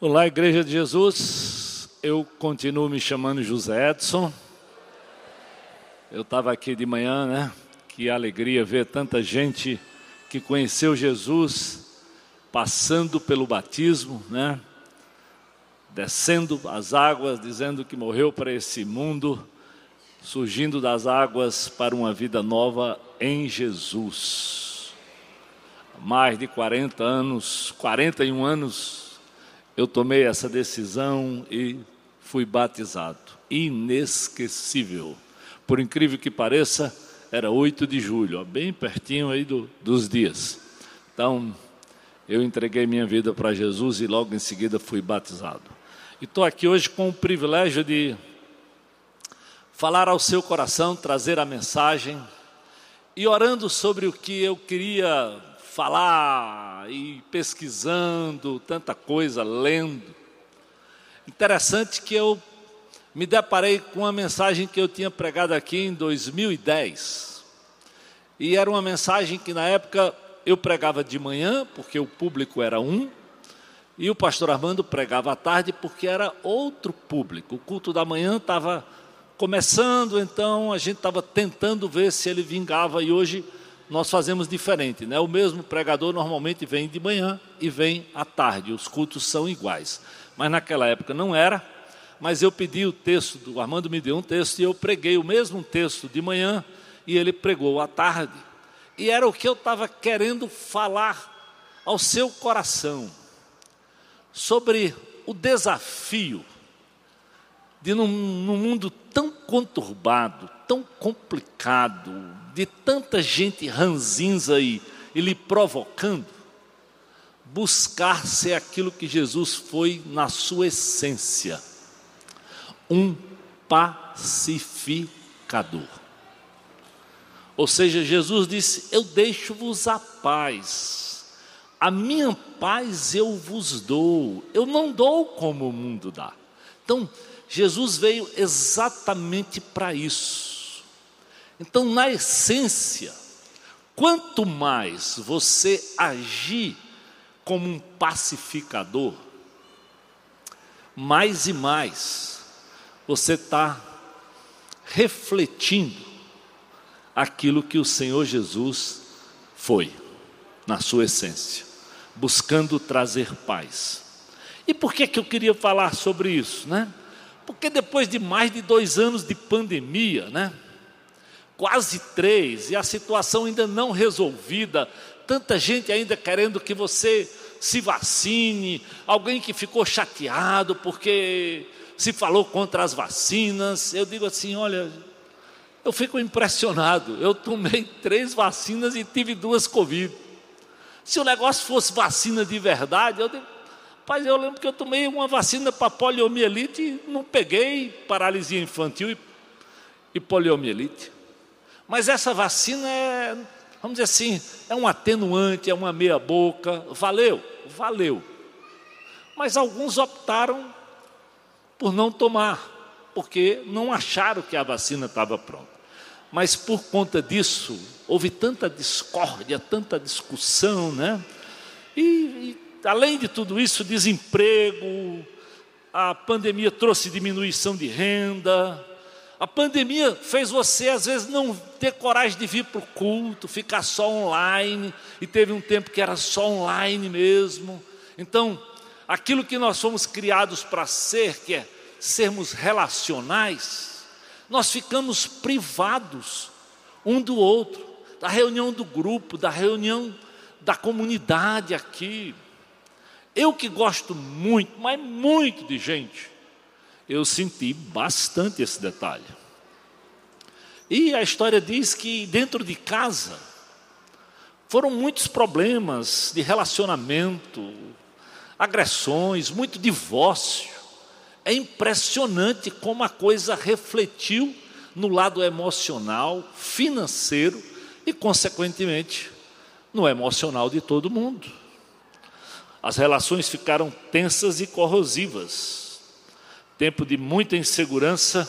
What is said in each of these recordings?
Olá, Igreja de Jesus. Eu continuo me chamando José Edson. Eu estava aqui de manhã, né? Que alegria ver tanta gente que conheceu Jesus passando pelo batismo, né? Descendo as águas, dizendo que morreu para esse mundo, surgindo das águas para uma vida nova em Jesus. Mais de 40 anos, 41 anos, eu tomei essa decisão e fui batizado. Inesquecível. Por incrível que pareça, era 8 de julho, ó, bem pertinho aí do, dos dias. Então, eu entreguei minha vida para Jesus e logo em seguida fui batizado. E estou aqui hoje com o privilégio de falar ao seu coração, trazer a mensagem e orando sobre o que eu queria falar e pesquisando, tanta coisa, lendo. Interessante que eu me deparei com uma mensagem que eu tinha pregado aqui em 2010. E era uma mensagem que na época eu pregava de manhã, porque o público era um, e o pastor Armando pregava à tarde, porque era outro público. O culto da manhã estava começando, então a gente estava tentando ver se ele vingava, e hoje nós fazemos diferente, né? O mesmo pregador normalmente vem de manhã e vem à tarde, os cultos são iguais. Mas naquela época não era, mas eu pedi o texto, o Armando me deu um texto e eu preguei o mesmo texto de manhã e ele pregou à tarde. E era o que eu estava querendo falar ao seu coração sobre o desafio de num, num mundo tão conturbado, tão complicado, de tanta gente ranzinza e, e lhe provocando, buscar ser aquilo que Jesus foi na sua essência um pacificador. Ou seja, Jesus disse: Eu deixo-vos a paz, a minha paz eu vos dou, eu não dou como o mundo dá. Então, Jesus veio exatamente para isso. Então, na essência, quanto mais você agir como um pacificador, mais e mais você está refletindo aquilo que o Senhor Jesus foi, na sua essência, buscando trazer paz. E por que, que eu queria falar sobre isso, né? Porque depois de mais de dois anos de pandemia, né? Quase três, e a situação ainda não resolvida, tanta gente ainda querendo que você se vacine, alguém que ficou chateado porque se falou contra as vacinas. Eu digo assim: olha, eu fico impressionado. Eu tomei três vacinas e tive duas Covid. Se o negócio fosse vacina de verdade, eu digo, Rapaz, eu lembro que eu tomei uma vacina para poliomielite e não peguei paralisia infantil e, e poliomielite. Mas essa vacina é, vamos dizer assim, é um atenuante, é uma meia-boca. Valeu? Valeu. Mas alguns optaram por não tomar, porque não acharam que a vacina estava pronta. Mas por conta disso, houve tanta discórdia, tanta discussão, né? E, e além de tudo isso, desemprego, a pandemia trouxe diminuição de renda, a pandemia fez você, às vezes, não ter coragem de vir para o culto, ficar só online, e teve um tempo que era só online mesmo. Então, aquilo que nós fomos criados para ser, que é sermos relacionais, nós ficamos privados um do outro, da reunião do grupo, da reunião da comunidade aqui. Eu que gosto muito, mas muito de gente, eu senti bastante esse detalhe. E a história diz que dentro de casa foram muitos problemas de relacionamento, agressões, muito divórcio. É impressionante como a coisa refletiu no lado emocional, financeiro e, consequentemente, no emocional de todo mundo. As relações ficaram tensas e corrosivas. Tempo de muita insegurança.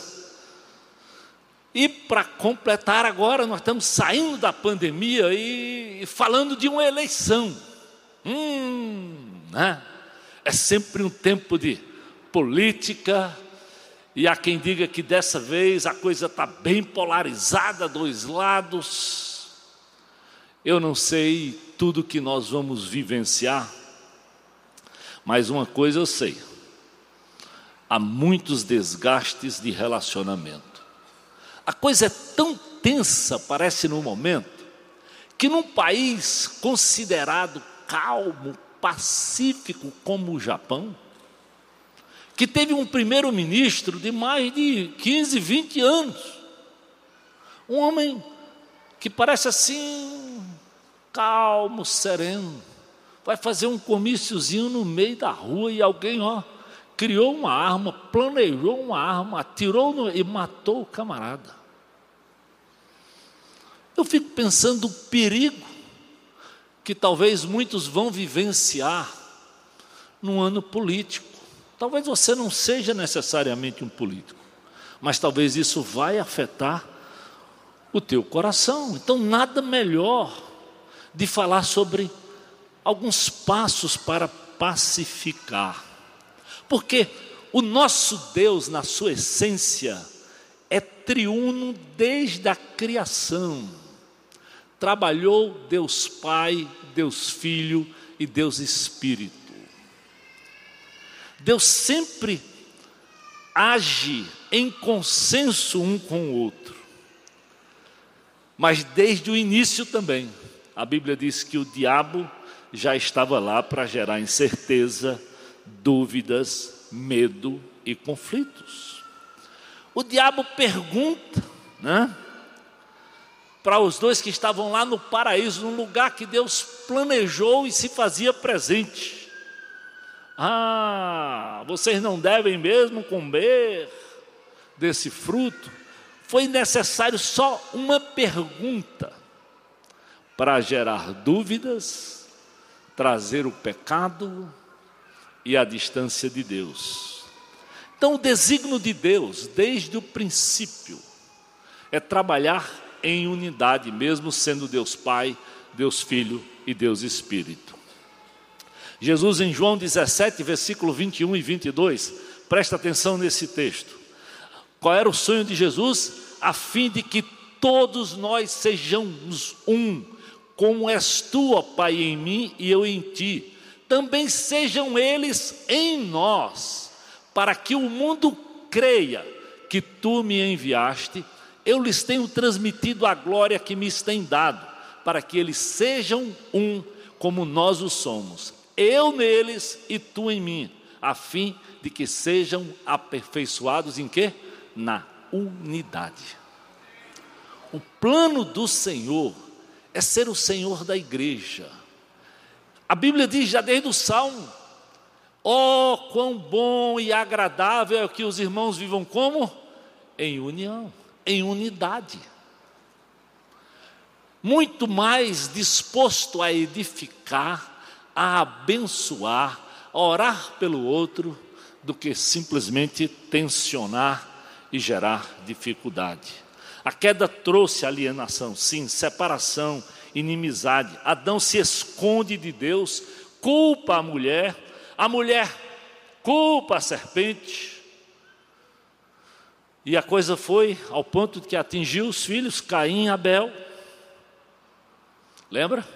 E para completar agora, nós estamos saindo da pandemia e falando de uma eleição. Hum, né? É sempre um tempo de política, e há quem diga que dessa vez a coisa está bem polarizada, dois lados. Eu não sei tudo que nós vamos vivenciar, mas uma coisa eu sei: há muitos desgastes de relacionamento. A coisa é tão tensa, parece no momento, que num país considerado calmo, pacífico como o Japão, que teve um primeiro-ministro de mais de 15, 20 anos. Um homem que parece assim, calmo, sereno. Vai fazer um comíciozinho no meio da rua e alguém, ó, criou uma arma, planejou uma arma, atirou no, e matou o camarada. Eu fico pensando o perigo que talvez muitos vão vivenciar no ano político. Talvez você não seja necessariamente um político, mas talvez isso vai afetar o teu coração. Então, nada melhor de falar sobre alguns passos para pacificar. Porque o nosso Deus, na sua essência, é triuno desde a criação. Trabalhou Deus Pai, Deus Filho e Deus Espírito. Deus sempre age em consenso um com o outro. Mas desde o início também, a Bíblia diz que o diabo já estava lá para gerar incerteza, dúvidas, medo e conflitos. O diabo pergunta, né? Para os dois que estavam lá no paraíso, num lugar que Deus planejou e se fazia presente. Ah, vocês não devem mesmo comer desse fruto? Foi necessário só uma pergunta para gerar dúvidas, trazer o pecado e a distância de Deus. Então, o desígnio de Deus, desde o princípio, é trabalhar em unidade, mesmo sendo Deus Pai, Deus Filho e Deus Espírito. Jesus, em João 17, versículo 21 e 22, presta atenção nesse texto. Qual era o sonho de Jesus? A fim de que todos nós sejamos um, como és tu, ó Pai, em mim e eu em ti. Também sejam eles em nós, para que o mundo creia que tu me enviaste. Eu lhes tenho transmitido a glória que me tem dado, para que eles sejam um, como nós o somos eu neles e tu em mim, a fim de que sejam aperfeiçoados em quê? Na unidade. O plano do Senhor é ser o Senhor da igreja. A Bíblia diz já desde o Salmo: Oh, quão bom e agradável é que os irmãos vivam como? Em união, em unidade. Muito mais disposto a edificar, a abençoar, a orar pelo outro, do que simplesmente tensionar e gerar dificuldade. A queda trouxe alienação, sim, separação, inimizade. Adão se esconde de Deus, culpa a mulher, a mulher culpa a serpente. E a coisa foi ao ponto de que atingiu os filhos Caim e Abel. Lembra?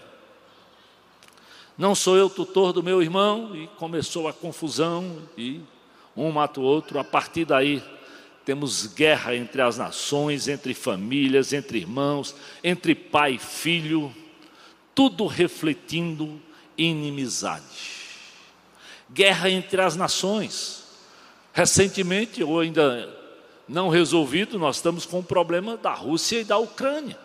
Não sou eu tutor do meu irmão, e começou a confusão, e um mata o outro. A partir daí, temos guerra entre as nações, entre famílias, entre irmãos, entre pai e filho, tudo refletindo inimizade. Guerra entre as nações. Recentemente, ou ainda não resolvido, nós estamos com o problema da Rússia e da Ucrânia.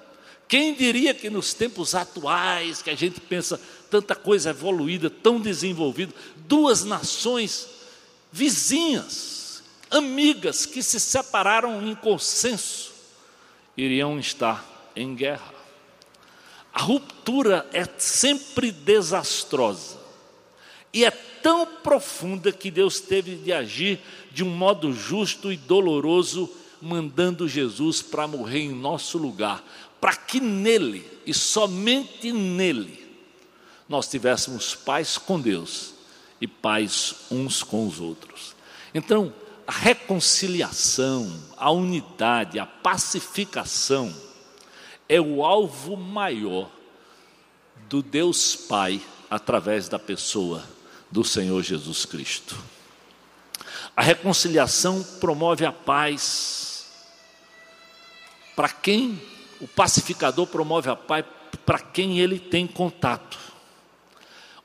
Quem diria que nos tempos atuais, que a gente pensa tanta coisa evoluída, tão desenvolvida, duas nações vizinhas, amigas, que se separaram em consenso, iriam estar em guerra. A ruptura é sempre desastrosa e é tão profunda que Deus teve de agir de um modo justo e doloroso, mandando Jesus para morrer em nosso lugar, para que nele e somente nele nós tivéssemos paz com Deus e paz uns com os outros. Então, a reconciliação, a unidade, a pacificação é o alvo maior do Deus Pai através da pessoa do Senhor Jesus Cristo. A reconciliação promove a paz. Para quem o pacificador promove a paz, para quem ele tem contato.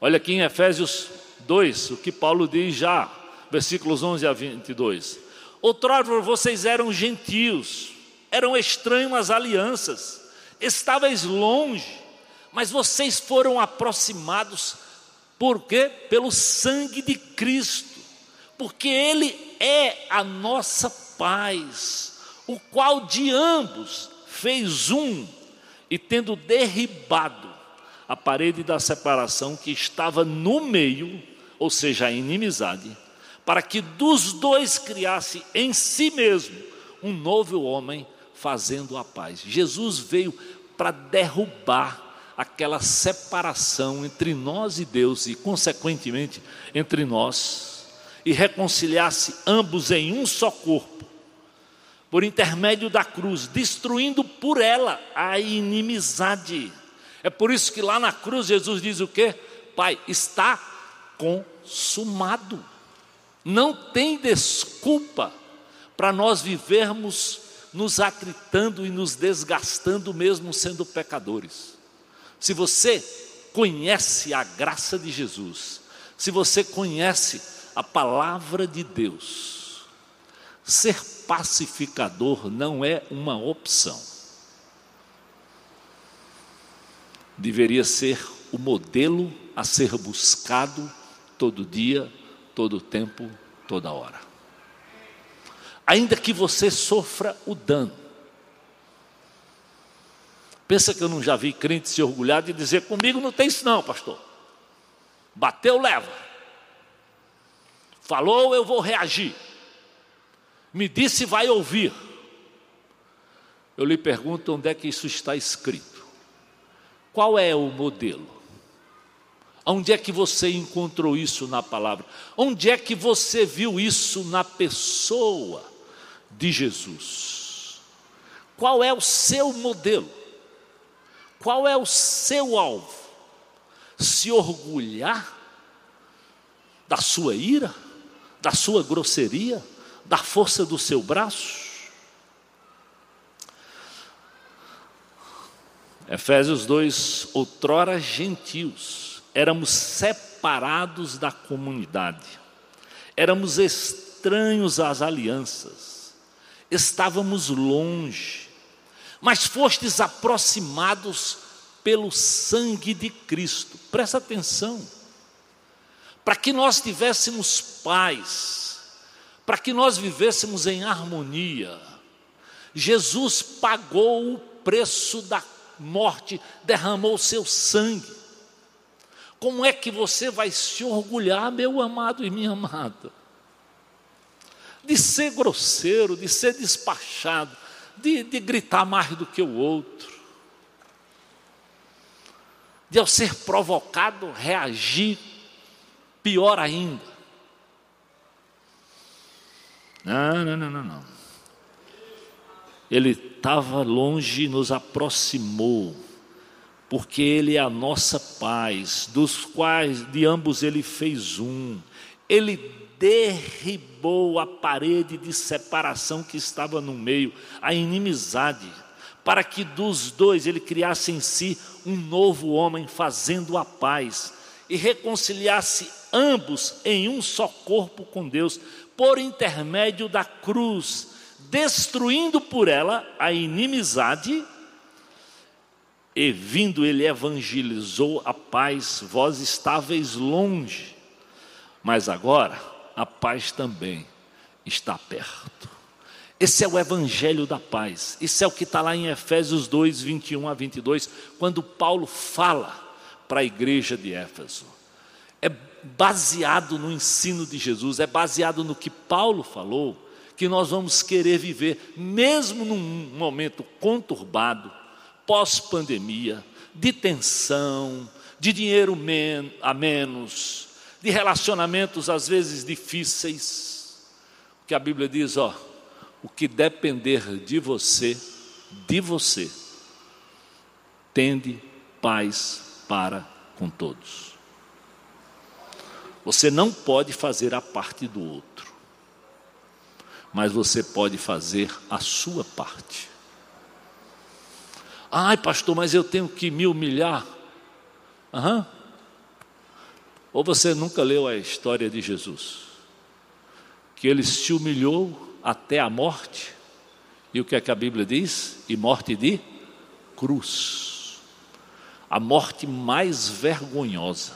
Olha aqui em Efésios 2, o que Paulo diz já versículos 11 a 22. Outrora vocês eram gentios, eram estranhos às alianças, estáveis longe, mas vocês foram aproximados, por quê? Pelo sangue de Cristo, porque Ele é a nossa paz, o qual de ambos fez um, e tendo derribado a parede da separação que estava no meio, ou seja, a inimizade, para que dos dois criasse em si mesmo um novo homem fazendo a paz. Jesus veio para derrubar aquela separação entre nós e Deus e, consequentemente, entre nós, e reconciliasse ambos em um só corpo, por intermédio da cruz, destruindo por ela a inimizade. É por isso que lá na cruz Jesus diz o quê? Pai, está consumado. Não tem desculpa para nós vivermos nos atritando e nos desgastando, mesmo sendo pecadores. Se você conhece a graça de Jesus, se você conhece a palavra de Deus, ser pacificador não é uma opção. Deveria ser o modelo a ser buscado todo dia todo tempo, toda hora. Ainda que você sofra o dano. Pensa que eu não já vi crente se orgulhar de dizer comigo não tem isso não, pastor. Bateu, leva. Falou, eu vou reagir. Me disse, vai ouvir. Eu lhe pergunto onde é que isso está escrito. Qual é o modelo? Onde é que você encontrou isso na palavra? Onde é que você viu isso na pessoa de Jesus? Qual é o seu modelo? Qual é o seu alvo? Se orgulhar da sua ira, da sua grosseria, da força do seu braço? Efésios 2: outrora gentios éramos separados da comunidade, éramos estranhos às alianças, estávamos longe, mas fostes aproximados pelo sangue de Cristo. Presta atenção. Para que nós tivéssemos paz, para que nós vivêssemos em harmonia, Jesus pagou o preço da morte, derramou o seu sangue. Como é que você vai se orgulhar, meu amado e minha amada? De ser grosseiro, de ser despachado, de, de gritar mais do que o outro, de ao ser provocado reagir pior ainda. Não, não, não, não, não. Ele estava longe e nos aproximou porque Ele é a nossa paz, dos quais de ambos Ele fez um. Ele derribou a parede de separação que estava no meio, a inimizade, para que dos dois Ele criasse em si um novo homem, fazendo a paz e reconciliasse ambos em um só corpo com Deus, por intermédio da cruz, destruindo por ela a inimizade e vindo ele evangelizou a paz, vós estáveis longe, mas agora a paz também está perto. Esse é o evangelho da paz, isso é o que está lá em Efésios 2, 21 a 22, quando Paulo fala para a igreja de Éfeso. É baseado no ensino de Jesus, é baseado no que Paulo falou, que nós vamos querer viver, mesmo num momento conturbado, pós-pandemia, de tensão, de dinheiro men a menos, de relacionamentos às vezes difíceis. O que a Bíblia diz, ó, o que depender de você, de você, tende paz para com todos. Você não pode fazer a parte do outro, mas você pode fazer a sua parte. Ai, pastor, mas eu tenho que me humilhar. Aham. Ou você nunca leu a história de Jesus? Que ele se humilhou até a morte. E o que é que a Bíblia diz? E morte de cruz. A morte mais vergonhosa.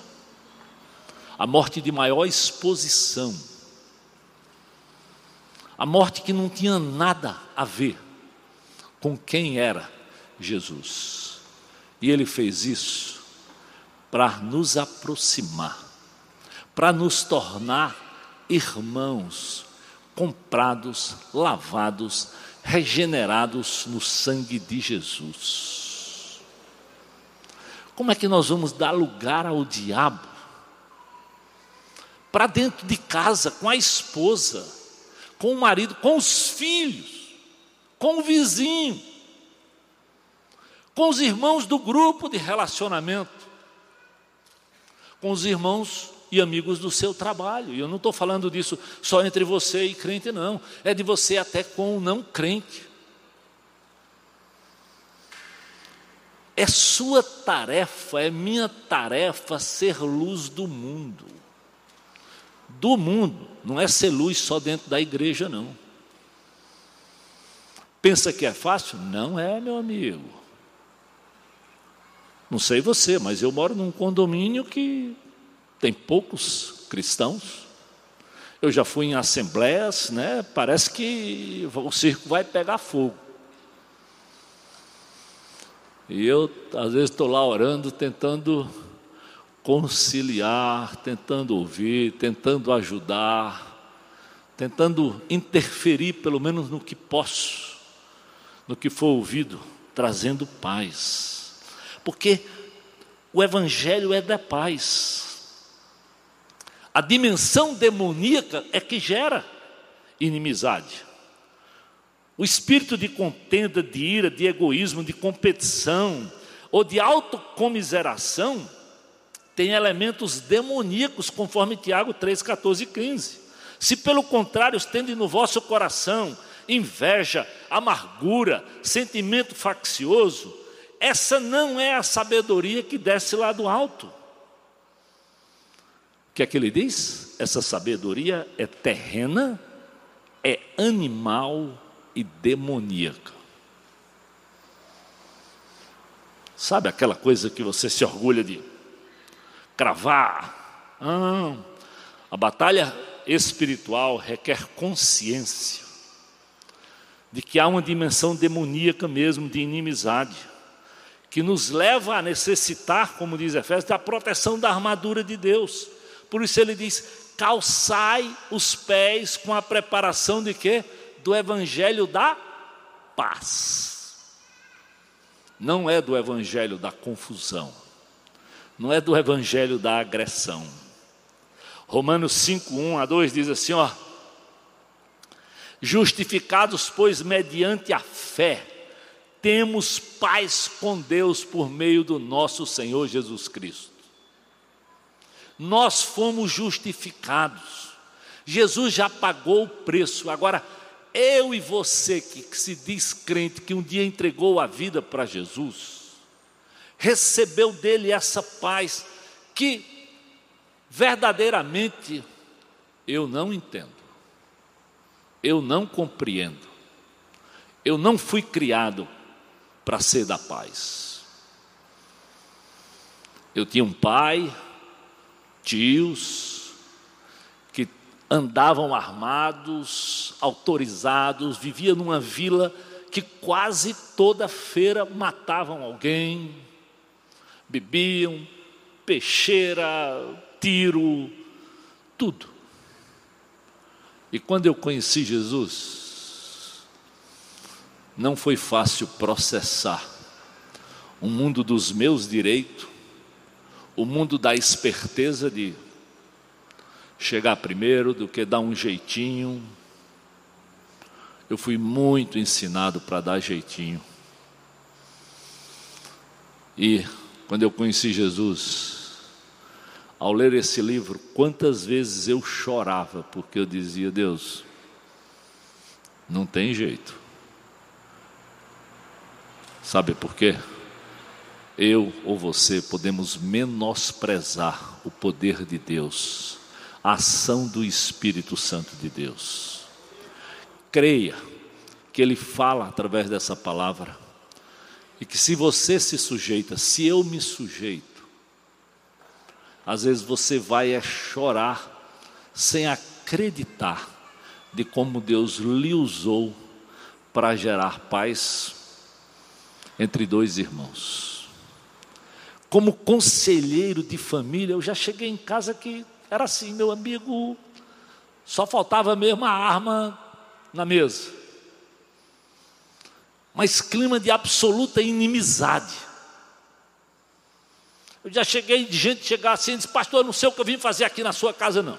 A morte de maior exposição. A morte que não tinha nada a ver com quem era Jesus. E ele fez isso para nos aproximar para nos tornar irmãos, comprados, lavados, regenerados no sangue de Jesus. Como é que nós vamos dar lugar ao diabo? Para dentro de casa, com a esposa, com o marido, com os filhos, com o vizinho, com os irmãos do grupo de relacionamento, com os irmãos e amigos do seu trabalho. E eu não estou falando disso só entre você e crente, não. É de você até com o não crente. É sua tarefa, é minha tarefa ser luz do mundo. Do mundo, não é ser luz só dentro da igreja, não. Pensa que é fácil? Não é, meu amigo. Não sei você, mas eu moro num condomínio que tem poucos cristãos. Eu já fui em assembleias, né? Parece que o circo vai pegar fogo. E eu, às vezes, estou lá orando, tentando conciliar, tentando ouvir, tentando ajudar, tentando interferir, pelo menos no que posso, no que for ouvido, trazendo paz. Porque o Evangelho é da paz. A dimensão demoníaca é que gera inimizade. O espírito de contenda, de ira, de egoísmo, de competição ou de autocomiseração tem elementos demoníacos, conforme Tiago 3, 14 e 15. Se pelo contrário estende no vosso coração inveja, amargura, sentimento faccioso, essa não é a sabedoria que desce lá do alto que é que ele diz? Essa sabedoria é terrena, é animal e demoníaca. Sabe aquela coisa que você se orgulha de cravar? Ah, a batalha espiritual requer consciência de que há uma dimensão demoníaca mesmo de inimizade, que nos leva a necessitar, como diz Efésios, da proteção da armadura de Deus. Por isso ele diz: calçai os pés com a preparação de quê? Do evangelho da paz. Não é do evangelho da confusão. Não é do evangelho da agressão. Romanos 5, 1 a 2 diz assim: ó. Justificados, pois, mediante a fé, temos paz com Deus por meio do nosso Senhor Jesus Cristo nós fomos justificados. Jesus já pagou o preço. Agora, eu e você que, que se diz crente, que um dia entregou a vida para Jesus, recebeu dele essa paz que verdadeiramente eu não entendo, eu não compreendo, eu não fui criado para ser da paz. Eu tinha um pai, tios que andavam armados, autorizados, viviam numa vila que quase toda feira matavam alguém, bebiam, peixeira, tiro, tudo. E quando eu conheci Jesus, não foi fácil processar o mundo dos meus direitos o mundo da esperteza de chegar primeiro, do que dar um jeitinho. Eu fui muito ensinado para dar jeitinho. E quando eu conheci Jesus, ao ler esse livro, quantas vezes eu chorava, porque eu dizia: Deus, não tem jeito. Sabe por quê? Eu ou você podemos menosprezar o poder de Deus, a ação do Espírito Santo de Deus. Creia que Ele fala através dessa palavra e que se você se sujeita, se eu me sujeito, às vezes você vai é chorar sem acreditar de como Deus lhe usou para gerar paz entre dois irmãos. Como conselheiro de família, eu já cheguei em casa que era assim, meu amigo, só faltava mesmo a arma na mesa mas clima de absoluta inimizade. Eu já cheguei de gente chegar assim e disse, pastor, eu não sei o que eu vim fazer aqui na sua casa, não.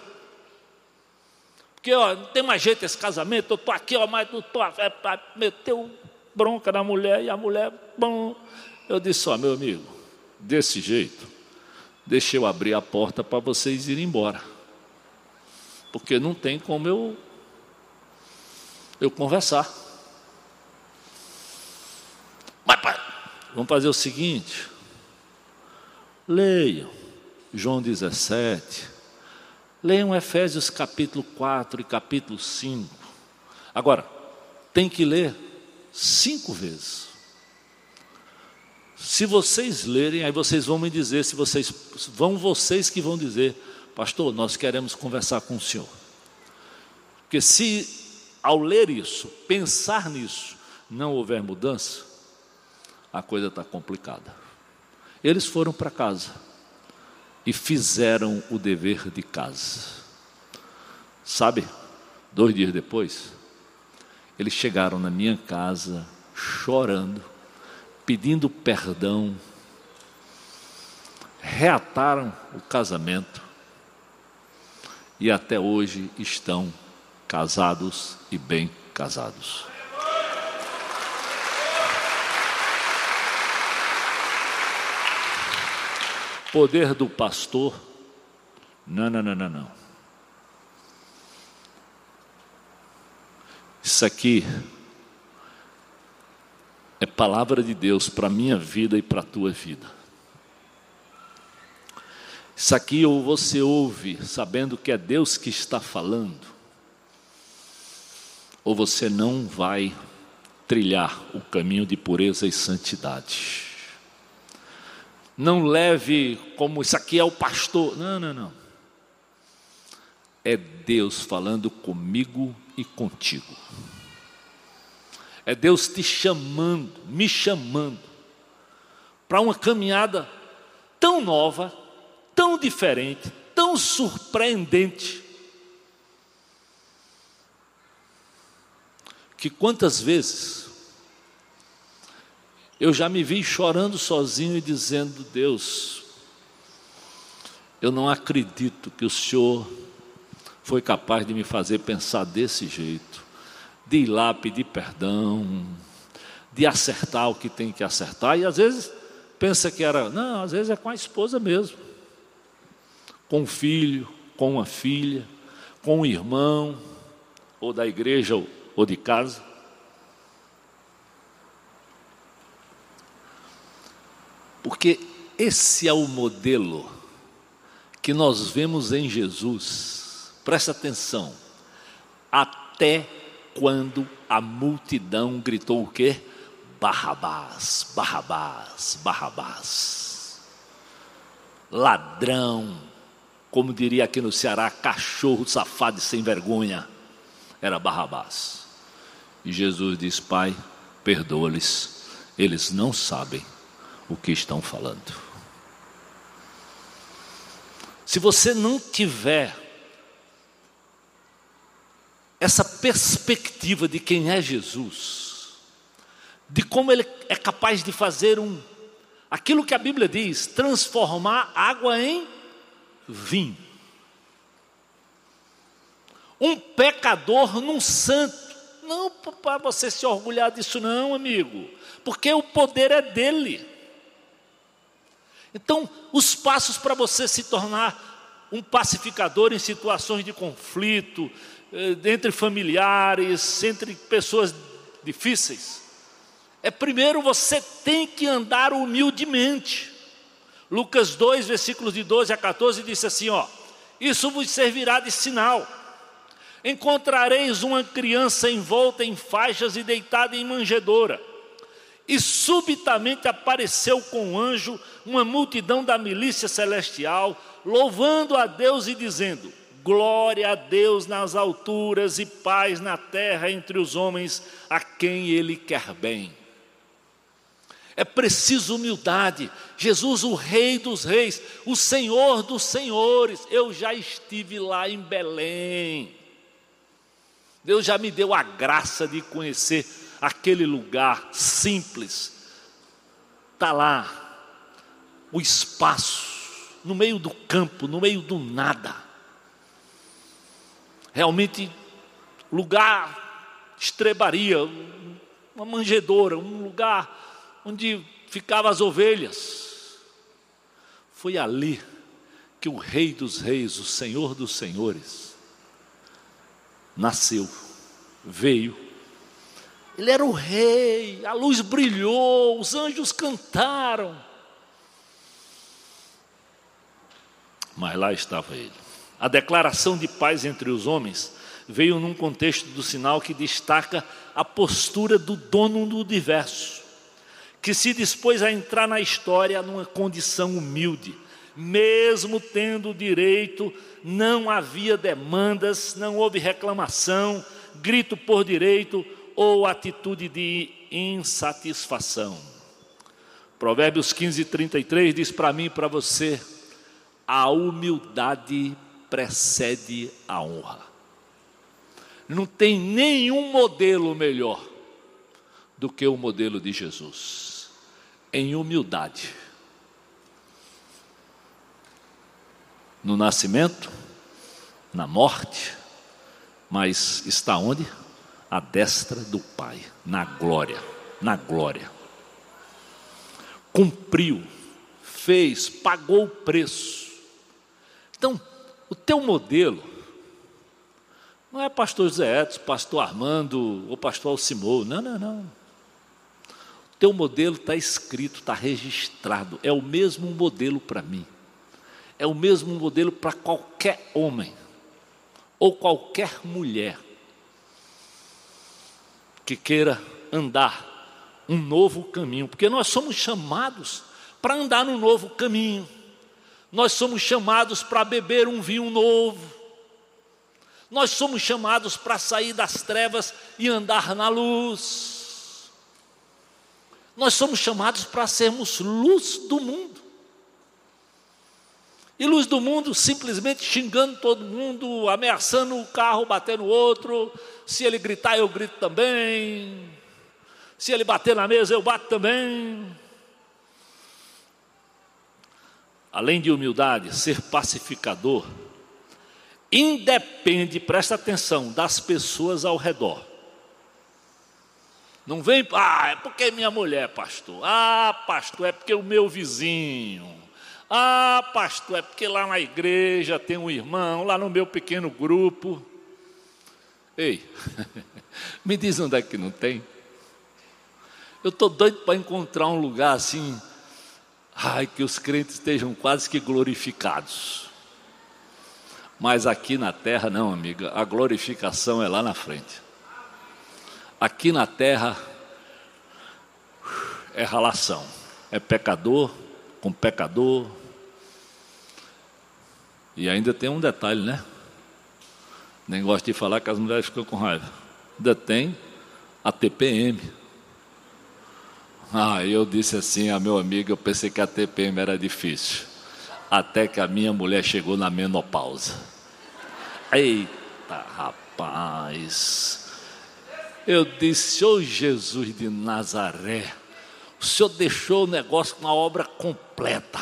Porque ó, não tem mais jeito esse casamento, eu estou aqui, ó, mas não estou. É, é, meteu bronca na mulher e a mulher, bom. Eu disse, ó, meu amigo, desse jeito, deixa eu abrir a porta para vocês irem embora. Porque não tem como eu, eu conversar. Mas, pai, vamos fazer o seguinte: leiam João 17, leiam Efésios capítulo 4 e capítulo 5. Agora, tem que ler cinco vezes. Se vocês lerem, aí vocês vão me dizer, se vocês vão vocês que vão dizer, pastor, nós queremos conversar com o senhor. Porque se ao ler isso, pensar nisso, não houver mudança, a coisa está complicada. Eles foram para casa e fizeram o dever de casa. Sabe, dois dias depois, eles chegaram na minha casa chorando, pedindo perdão, reataram o casamento e até hoje estão casados e bem casados. Poder do pastor? Não, não, não, não, não. Isso aqui é palavra de Deus para a minha vida e para a tua vida. Isso aqui ou você ouve sabendo que é Deus que está falando, ou você não vai trilhar o caminho de pureza e santidade. Não leve como isso aqui é o pastor. Não, não, não. É Deus falando comigo e contigo. É Deus te chamando, me chamando, para uma caminhada tão nova, tão diferente, tão surpreendente, que quantas vezes eu já me vi chorando sozinho e dizendo: Deus, eu não acredito que o Senhor foi capaz de me fazer pensar desse jeito, de ir lá pedir perdão, de acertar o que tem que acertar, e às vezes pensa que era, não, às vezes é com a esposa mesmo, com o filho, com uma filha, com um irmão, ou da igreja ou de casa. Porque esse é o modelo que nós vemos em Jesus. Presta atenção. Até quando a multidão gritou o quê? Barrabás, Barrabás, Barrabás. Ladrão, como diria aqui no Ceará, cachorro safado e sem vergonha, era Barrabás. E Jesus diz: Pai, perdoa-lhes, eles não sabem o que estão falando. Se você não tiver essa perspectiva de quem é Jesus, de como ele é capaz de fazer um aquilo que a Bíblia diz, transformar água em vinho. um pecador num santo. Não para você se orgulhar disso, não, amigo, porque o poder é dele. Então, os passos para você se tornar um pacificador em situações de conflito, entre familiares, entre pessoas difíceis, é primeiro você tem que andar humildemente. Lucas 2, versículos de 12 a 14, disse assim: ó, isso vos servirá de sinal. Encontrareis uma criança envolta em faixas e deitada em manjedoura. E subitamente apareceu com um anjo uma multidão da milícia celestial, louvando a Deus e dizendo: Glória a Deus nas alturas e paz na terra entre os homens a quem Ele quer bem. É preciso humildade. Jesus, o Rei dos Reis, o Senhor dos Senhores. Eu já estive lá em Belém. Deus já me deu a graça de conhecer aquele lugar simples. Está lá, o espaço, no meio do campo, no meio do nada. Realmente, lugar estrebaria, uma manjedoura, um lugar onde ficavam as ovelhas. Foi ali que o Rei dos Reis, o Senhor dos Senhores, nasceu, veio. Ele era o rei, a luz brilhou, os anjos cantaram. Mas lá estava ele. A declaração de paz entre os homens veio num contexto do sinal que destaca a postura do dono do universo que se dispôs a entrar na história numa condição humilde, mesmo tendo direito, não havia demandas, não houve reclamação, grito por direito ou atitude de insatisfação. Provérbios 15, 33 diz para mim e para você: a humildade precede a honra. Não tem nenhum modelo melhor do que o modelo de Jesus, em humildade. No nascimento, na morte, mas está onde? A destra do Pai, na glória, na glória. Cumpriu, fez, pagou o preço. Então, o teu modelo não é pastor José Edson, pastor Armando ou pastor Alcimou, não, não, não. Teu modelo está escrito, está registrado. É o mesmo modelo para mim. É o mesmo modelo para qualquer homem ou qualquer mulher que queira andar um novo caminho, porque nós somos chamados para andar no novo caminho. Nós somos chamados para beber um vinho novo. Nós somos chamados para sair das trevas e andar na luz. Nós somos chamados para sermos luz do mundo. E luz do mundo simplesmente xingando todo mundo, ameaçando o carro, batendo o outro. Se ele gritar, eu grito também. Se ele bater na mesa, eu bato também. Além de humildade, ser pacificador independe, presta atenção, das pessoas ao redor. Não vem, ah, é porque minha mulher, pastor. Ah, pastor, é porque o meu vizinho. Ah, pastor, é porque lá na igreja tem um irmão, lá no meu pequeno grupo. Ei, me diz onde é que não tem. Eu estou doido para encontrar um lugar assim, ai, que os crentes estejam quase que glorificados. Mas aqui na terra, não, amiga, a glorificação é lá na frente. Aqui na terra é relação, é pecador com pecador. E ainda tem um detalhe, né? Nem gosto de falar que as mulheres ficam com raiva. Ainda tem a TPM. Ah, eu disse assim a meu amigo, eu pensei que a TPM era difícil. Até que a minha mulher chegou na menopausa. Eita, rapaz. Eu disse, ô oh, Jesus de Nazaré, o Senhor deixou o negócio com a obra completa.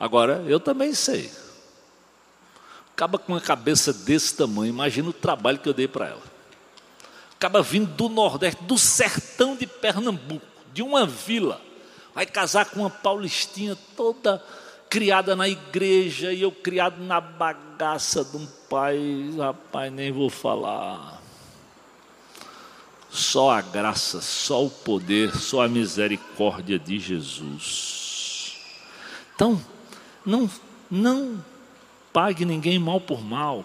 Agora, eu também sei. Acaba com uma cabeça desse tamanho, imagina o trabalho que eu dei para ela. Acaba vindo do Nordeste, do sertão de Pernambuco, de uma vila. Vai casar com uma paulistinha toda criada na igreja e eu criado na bagaça de um pai, rapaz, nem vou falar. Só a graça, só o poder, só a misericórdia de Jesus. Então, não, não pague ninguém mal por mal.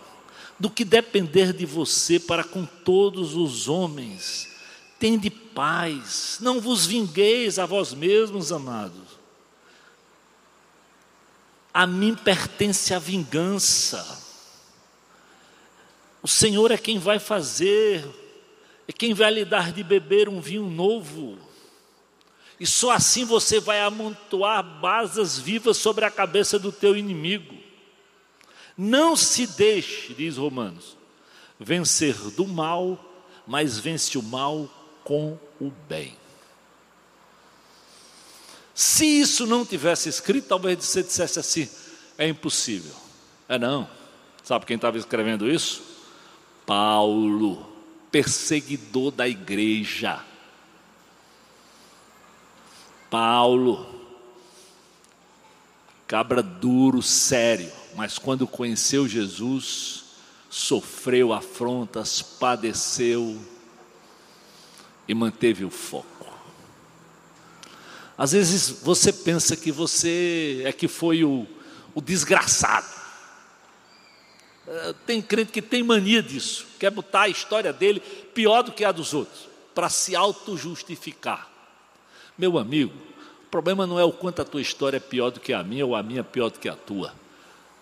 Do que depender de você para com todos os homens, tende paz, não vos vingueis a vós mesmos, amados. A mim pertence a vingança. O Senhor é quem vai fazer, é quem vai lhe dar de beber um vinho novo. E só assim você vai amontoar basas vivas sobre a cabeça do teu inimigo. Não se deixe, diz Romanos, vencer do mal, mas vence o mal com o bem. Se isso não tivesse escrito, talvez você dissesse assim: é impossível. É não. Sabe quem estava escrevendo isso? Paulo, perseguidor da igreja. Paulo, cabra duro, sério, mas quando conheceu Jesus, sofreu afrontas, padeceu e manteve o foco. Às vezes você pensa que você é que foi o, o desgraçado. É, tem crente que tem mania disso, quer botar a história dele pior do que a dos outros, para se auto-justificar. Meu amigo, o problema não é o quanto a tua história é pior do que a minha ou a minha é pior do que a tua.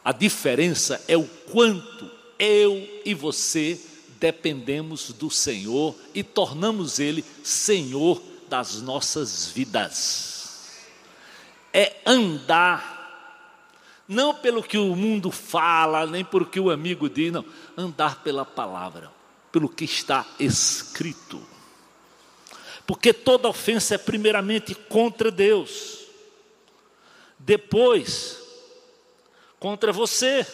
A diferença é o quanto eu e você dependemos do Senhor e tornamos Ele Senhor das nossas vidas. É andar, não pelo que o mundo fala, nem por que o amigo diz, não, andar pela palavra, pelo que está escrito. Porque toda ofensa é primeiramente contra Deus, depois contra você.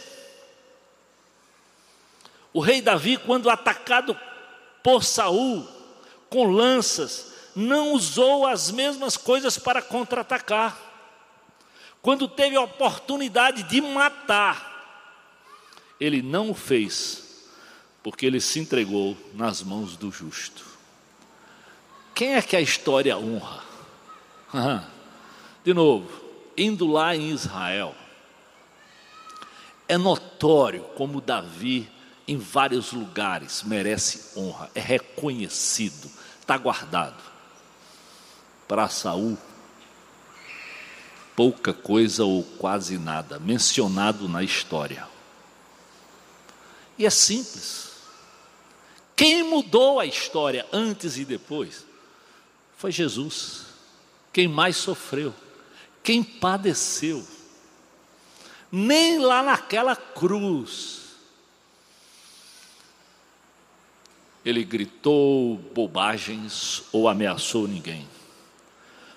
O rei Davi, quando atacado por Saul com lanças, não usou as mesmas coisas para contra-atacar. Quando teve a oportunidade de matar, ele não o fez, porque ele se entregou nas mãos do justo. Quem é que a história honra? De novo, indo lá em Israel, é notório como Davi, em vários lugares, merece honra, é reconhecido, está guardado para Saul, pouca coisa ou quase nada mencionado na história. E é simples. Quem mudou a história antes e depois foi Jesus. Quem mais sofreu, quem padeceu. Nem lá naquela cruz. Ele gritou bobagens ou ameaçou ninguém.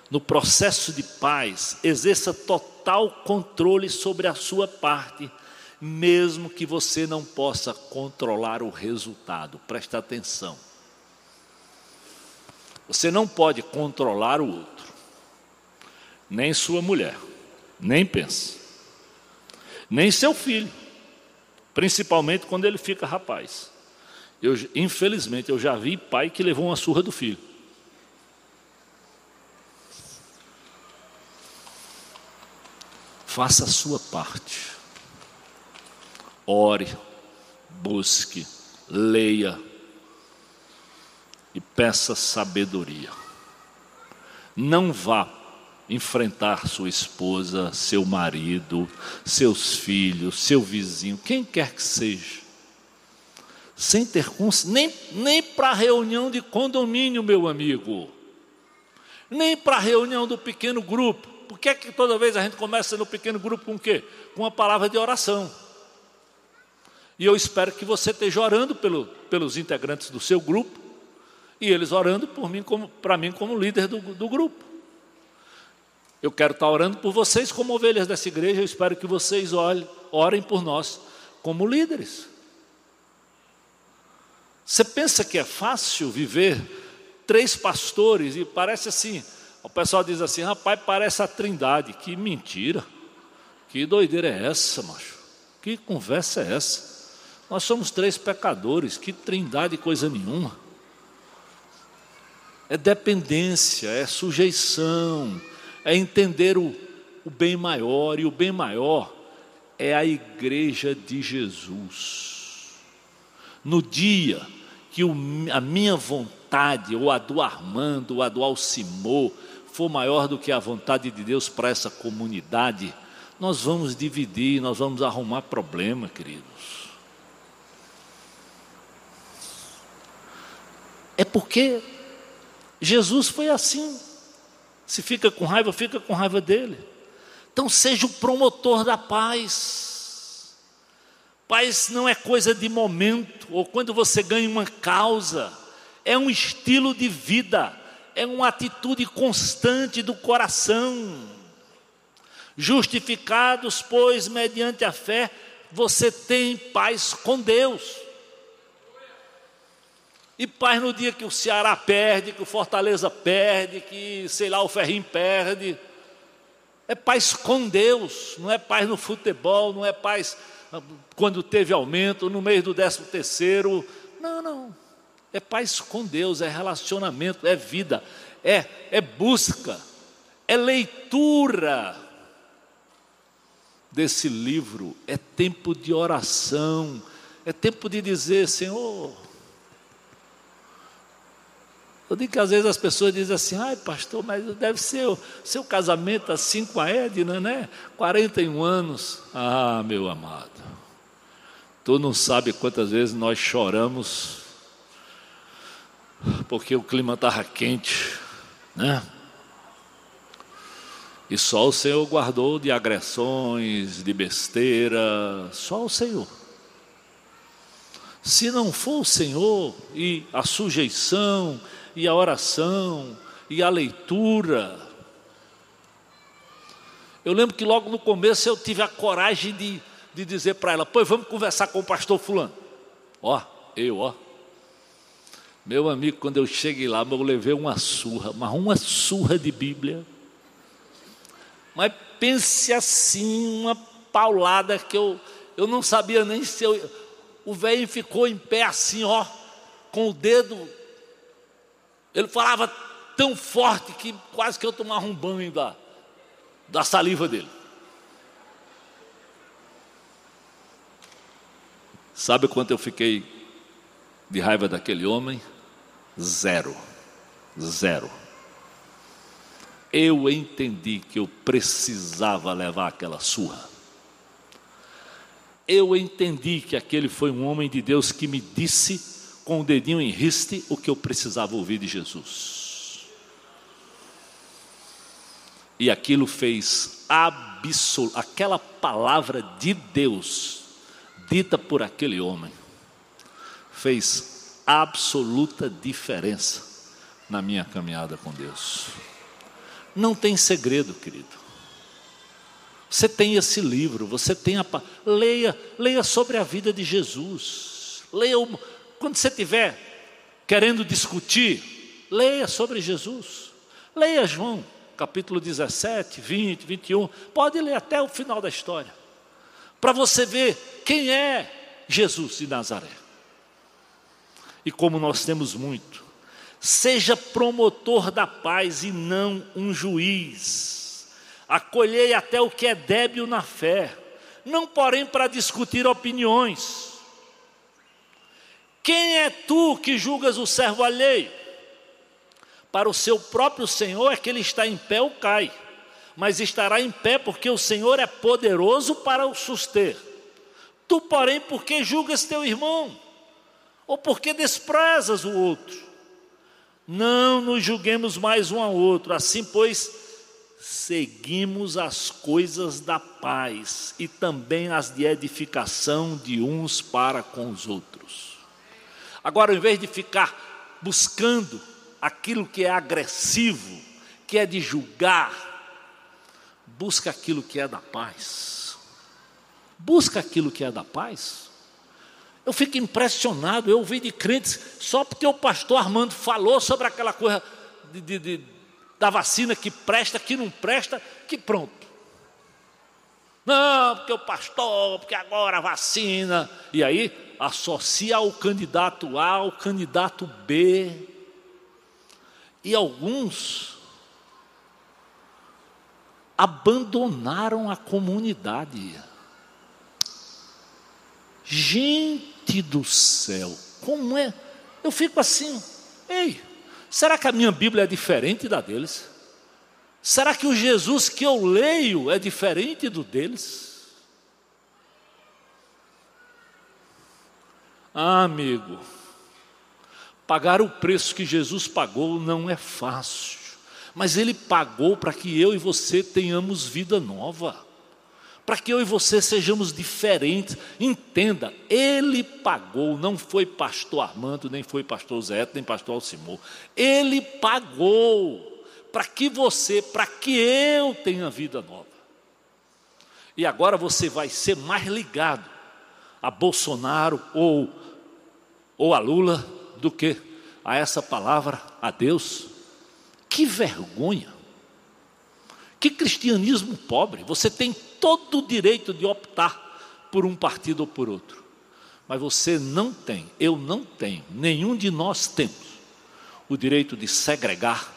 No processo de paz, exerça total controle sobre a sua parte, mesmo que você não possa controlar o resultado. Presta atenção. Você não pode controlar o outro, nem sua mulher, nem pensa, nem seu filho, principalmente quando ele fica rapaz. Eu, infelizmente, eu já vi pai que levou uma surra do filho. Faça a sua parte. Ore, busque, leia e peça sabedoria. Não vá enfrentar sua esposa, seu marido, seus filhos, seu vizinho, quem quer que seja, sem ter nem, nem para reunião de condomínio, meu amigo, nem para reunião do pequeno grupo, por que, é que toda vez a gente começa no pequeno grupo com o quê? Com uma palavra de oração. E eu espero que você esteja orando pelo, pelos integrantes do seu grupo e eles orando por mim para mim como líder do, do grupo. Eu quero estar orando por vocês como ovelhas dessa igreja. Eu espero que vocês orem por nós como líderes. Você pensa que é fácil viver três pastores e parece assim, o pessoal diz assim, rapaz, parece a trindade, que mentira, que doideira é essa, macho? Que conversa é essa? Nós somos três pecadores, que trindade coisa nenhuma. É dependência, é sujeição, é entender o, o bem maior, e o bem maior é a igreja de Jesus. No dia que o, a minha vontade, ou a do Armando, ou a do Alcimor, for maior do que a vontade de Deus para essa comunidade, nós vamos dividir, nós vamos arrumar problema, queridos. É porque Jesus foi assim. Se fica com raiva, fica com raiva dele. Então seja o promotor da paz. Paz não é coisa de momento, ou quando você ganha uma causa, é um estilo de vida, é uma atitude constante do coração. Justificados, pois, mediante a fé, você tem paz com Deus. E paz no dia que o Ceará perde, que o Fortaleza perde, que, sei lá, o Ferrinho perde. É paz com Deus, não é paz no futebol, não é paz ah, quando teve aumento, no mês do décimo terceiro. Não, não. É paz com Deus, é relacionamento, é vida, é, é busca, é leitura desse livro, é tempo de oração, é tempo de dizer, Senhor, eu digo que às vezes as pessoas dizem assim, ai pastor, mas deve ser o seu casamento assim com a Edna, né? 41 anos. Ah, meu amado, tu não sabe quantas vezes nós choramos porque o clima estava quente, né? E só o Senhor guardou de agressões, de besteira, só o Senhor. Se não for o Senhor e a sujeição e a oração e a leitura. Eu lembro que logo no começo eu tive a coragem de, de dizer para ela: Pois vamos conversar com o pastor Fulano. Ó, eu, ó. Meu amigo, quando eu cheguei lá, eu levei uma surra, mas uma surra de Bíblia. Mas pense assim, uma paulada que eu, eu não sabia nem se eu. O velho ficou em pé assim, ó, com o dedo ele falava tão forte que quase que eu tomava um banho da, da saliva dele. Sabe quanto eu fiquei de raiva daquele homem? Zero. Zero. Eu entendi que eu precisava levar aquela surra. Eu entendi que aquele foi um homem de Deus que me disse com o dedinho em riste o que eu precisava ouvir de Jesus. E aquilo fez absoluto, aquela palavra de Deus, dita por aquele homem, fez absoluta diferença na minha caminhada com Deus. Não tem segredo, querido. Você tem esse livro, você tem a leia, leia sobre a vida de Jesus. Leia o, quando você estiver querendo discutir, leia sobre Jesus. Leia João, capítulo 17, 20, 21. Pode ler até o final da história. Para você ver quem é Jesus de Nazaré. E como nós temos muito, seja promotor da paz e não um juiz. Acolhei até o que é débil na fé, não porém para discutir opiniões quem é tu que julgas o servo alheio? Para o seu próprio Senhor é que ele está em pé ou cai, mas estará em pé porque o Senhor é poderoso para o suster. Tu, porém, por que julgas teu irmão? Ou por que desprezas o outro? Não nos julguemos mais um ao outro, assim, pois, seguimos as coisas da paz e também as de edificação de uns para com os outros. Agora, ao invés de ficar buscando aquilo que é agressivo, que é de julgar, busca aquilo que é da paz. busca aquilo que é da paz. Eu fico impressionado, eu ouvi de crentes, só porque o pastor Armando falou sobre aquela coisa de, de, de, da vacina que presta, que não presta, que pronto. Não, porque o pastor, porque agora a vacina. E aí associa o candidato A ao candidato B. E alguns abandonaram a comunidade. Gente do céu, como é? Eu fico assim, ei, será que a minha Bíblia é diferente da deles? Será que o Jesus que eu leio é diferente do deles? Ah, amigo, pagar o preço que Jesus pagou não é fácil, mas Ele pagou para que eu e você tenhamos vida nova para que eu e você sejamos diferentes. Entenda, ele pagou, não foi pastor Armando, nem foi pastor Zé, nem pastor Alcimor. Ele pagou para que você, para que eu tenha vida nova. E agora você vai ser mais ligado a Bolsonaro ou, ou a Lula do que a essa palavra, a Deus. Que vergonha! Que cristianismo pobre! Você tem todo o direito de optar por um partido ou por outro. Mas você não tem, eu não tenho, nenhum de nós temos o direito de segregar,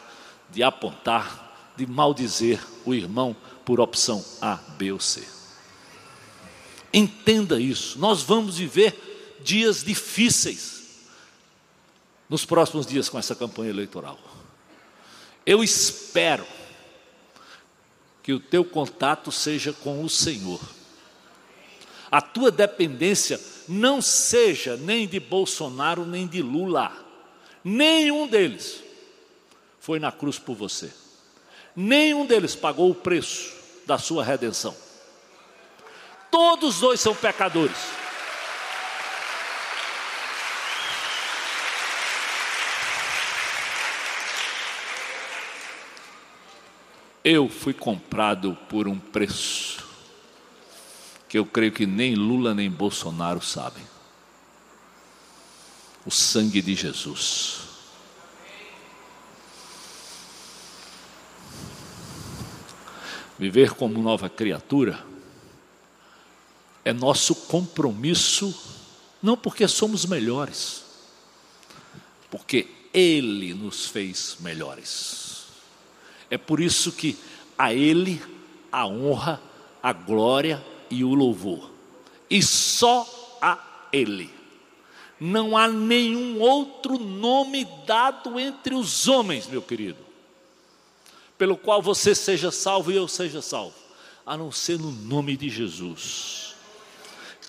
de apontar, de maldizer o irmão por opção A, B ou C. Entenda isso. Nós vamos viver dias difíceis nos próximos dias com essa campanha eleitoral. Eu espero que o teu contato seja com o Senhor. A tua dependência não seja nem de Bolsonaro nem de Lula. Nenhum deles foi na cruz por você. Nenhum deles pagou o preço da sua redenção. Todos os dois são pecadores. Eu fui comprado por um preço que eu creio que nem Lula nem Bolsonaro sabem. O sangue de Jesus. Viver como nova criatura é nosso compromisso, não porque somos melhores, porque Ele nos fez melhores. É por isso que a Ele a honra, a glória e o louvor. E só a Ele. Não há nenhum outro nome dado entre os homens, meu querido, pelo qual você seja salvo e eu seja salvo, a não ser no nome de Jesus.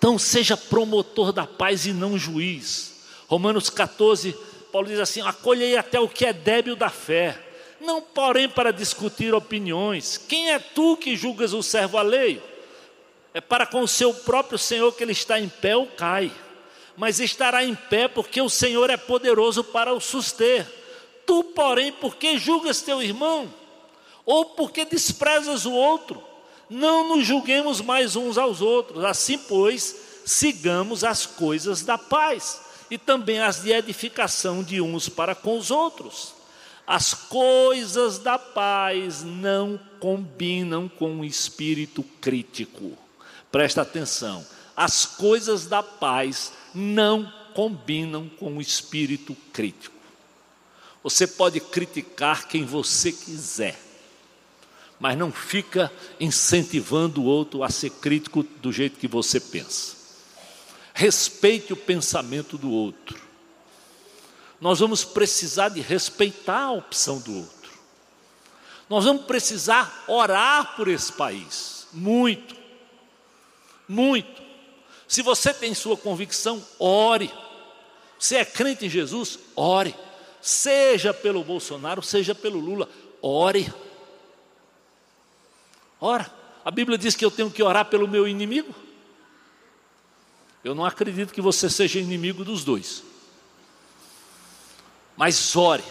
Então, seja promotor da paz e não juiz. Romanos 14, Paulo diz assim: acolhei até o que é débil da fé não porém para discutir opiniões. Quem é tu que julgas o servo alheio? É para com o seu próprio Senhor que ele está em pé ou cai, mas estará em pé porque o Senhor é poderoso para o suster. Tu, porém, por que julgas teu irmão? Ou porque desprezas o outro? Não nos julguemos mais uns aos outros, assim, pois, sigamos as coisas da paz e também as de edificação de uns para com os outros. As coisas da paz não combinam com o espírito crítico. Presta atenção. As coisas da paz não combinam com o espírito crítico. Você pode criticar quem você quiser, mas não fica incentivando o outro a ser crítico do jeito que você pensa. Respeite o pensamento do outro nós vamos precisar de respeitar a opção do outro. Nós vamos precisar orar por esse país, muito, muito. Se você tem sua convicção, ore. Se é crente em Jesus, ore. Seja pelo Bolsonaro, seja pelo Lula, ore. Ora, a Bíblia diz que eu tenho que orar pelo meu inimigo. Eu não acredito que você seja inimigo dos dois mas ore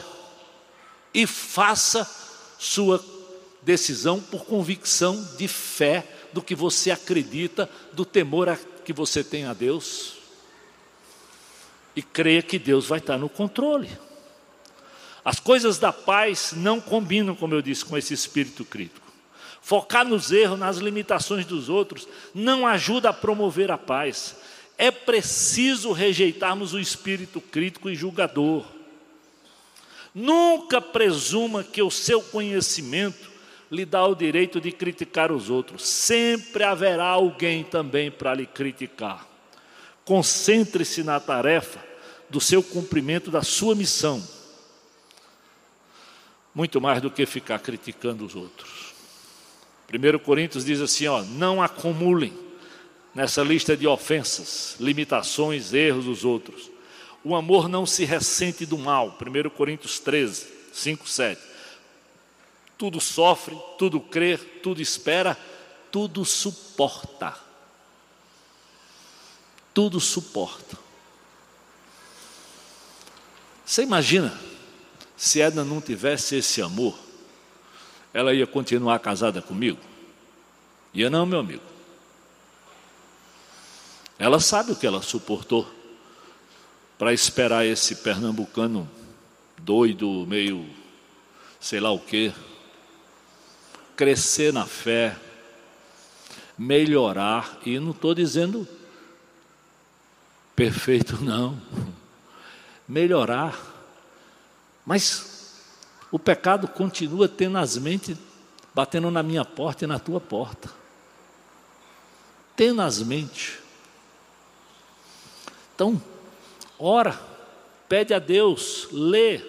e faça sua decisão por convicção de fé do que você acredita, do temor que você tem a Deus. E creia que Deus vai estar no controle. As coisas da paz não combinam, como eu disse, com esse espírito crítico. Focar nos erros, nas limitações dos outros, não ajuda a promover a paz. É preciso rejeitarmos o espírito crítico e julgador. Nunca presuma que o seu conhecimento lhe dá o direito de criticar os outros. Sempre haverá alguém também para lhe criticar. Concentre-se na tarefa do seu cumprimento da sua missão, muito mais do que ficar criticando os outros. 1 Coríntios diz assim: ó, não acumulem nessa lista de ofensas, limitações, erros dos outros. O amor não se ressente do mal. 1 Coríntios 13, 5, 7. Tudo sofre, tudo crê, tudo espera, tudo suporta. Tudo suporta. Você imagina se Edna não tivesse esse amor, ela ia continuar casada comigo? Ia não, meu amigo. Ela sabe o que ela suportou para esperar esse pernambucano doido, meio sei lá o quê, crescer na fé, melhorar, e não estou dizendo perfeito, não melhorar. Mas o pecado continua tenazmente batendo na minha porta e na tua porta. Tenazmente. Então, ora, pede a Deus, lê,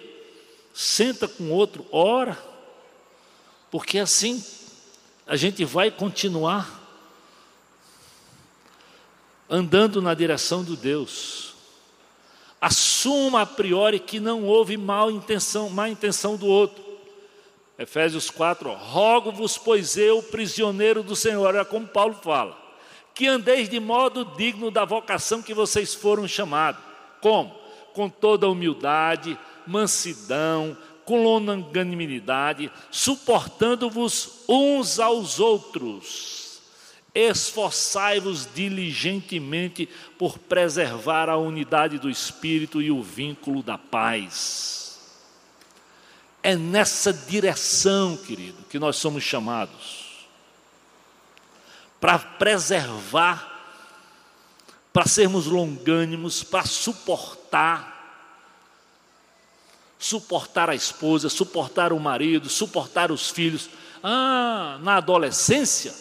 senta com outro, ora, porque assim a gente vai continuar andando na direção do Deus assuma a priori que não houve mal intenção, má intenção do outro. Efésios 4, rogo-vos, pois eu, prisioneiro do Senhor, é como Paulo fala, que andeis de modo digno da vocação que vocês foram chamados. Como? Com toda humildade, mansidão, com longanimidade, suportando-vos uns aos outros Esforçai-vos diligentemente por preservar a unidade do espírito e o vínculo da paz. É nessa direção, querido, que nós somos chamados para preservar, para sermos longânimos, para suportar suportar a esposa, suportar o marido, suportar os filhos. Ah, na adolescência,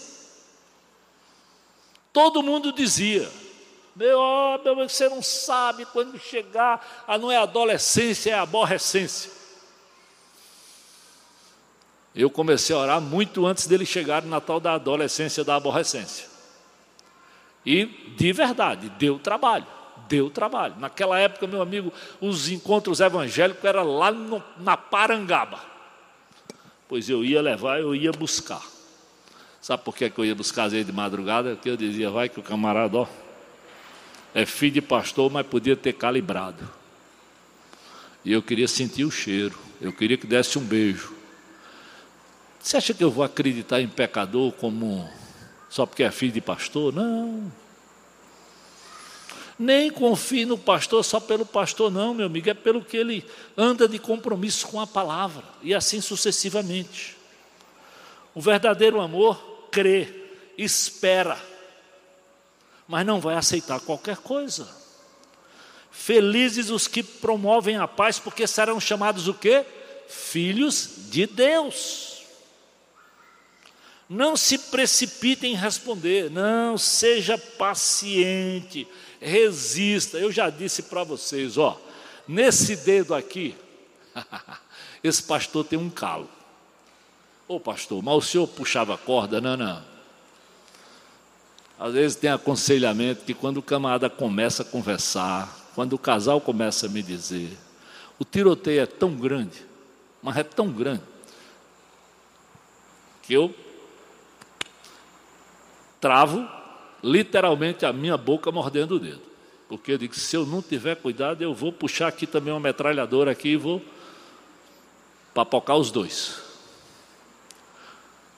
Todo mundo dizia: meu, oh, meu, você não sabe quando chegar, a não é adolescência, é aborrecência. Eu comecei a orar muito antes dele chegar na tal da adolescência da aborrecência. E, de verdade, deu trabalho, deu trabalho. Naquela época, meu amigo, os encontros evangélicos eram lá no, na Parangaba. Pois eu ia levar, eu ia buscar. Sabe por que eu ia buscar azeite de madrugada? Que eu dizia, vai que o camarada, ó, é filho de pastor, mas podia ter calibrado. E eu queria sentir o cheiro, eu queria que desse um beijo. Você acha que eu vou acreditar em pecador como só porque é filho de pastor? Não. Nem confie no pastor só pelo pastor, não, meu amigo, é pelo que ele anda de compromisso com a palavra, e assim sucessivamente. O verdadeiro amor crê, espera, mas não vai aceitar qualquer coisa. Felizes os que promovem a paz, porque serão chamados o quê? Filhos de Deus. Não se precipite em responder, não, seja paciente, resista. Eu já disse para vocês, ó, nesse dedo aqui, esse pastor tem um calo. Ô pastor, mas o senhor puxava corda? Não, não. Às vezes tem aconselhamento que quando o camarada começa a conversar, quando o casal começa a me dizer, o tiroteio é tão grande, mas é tão grande, que eu travo literalmente a minha boca mordendo o dedo. Porque eu digo, se eu não tiver cuidado, eu vou puxar aqui também uma metralhadora aqui e vou papocar os dois.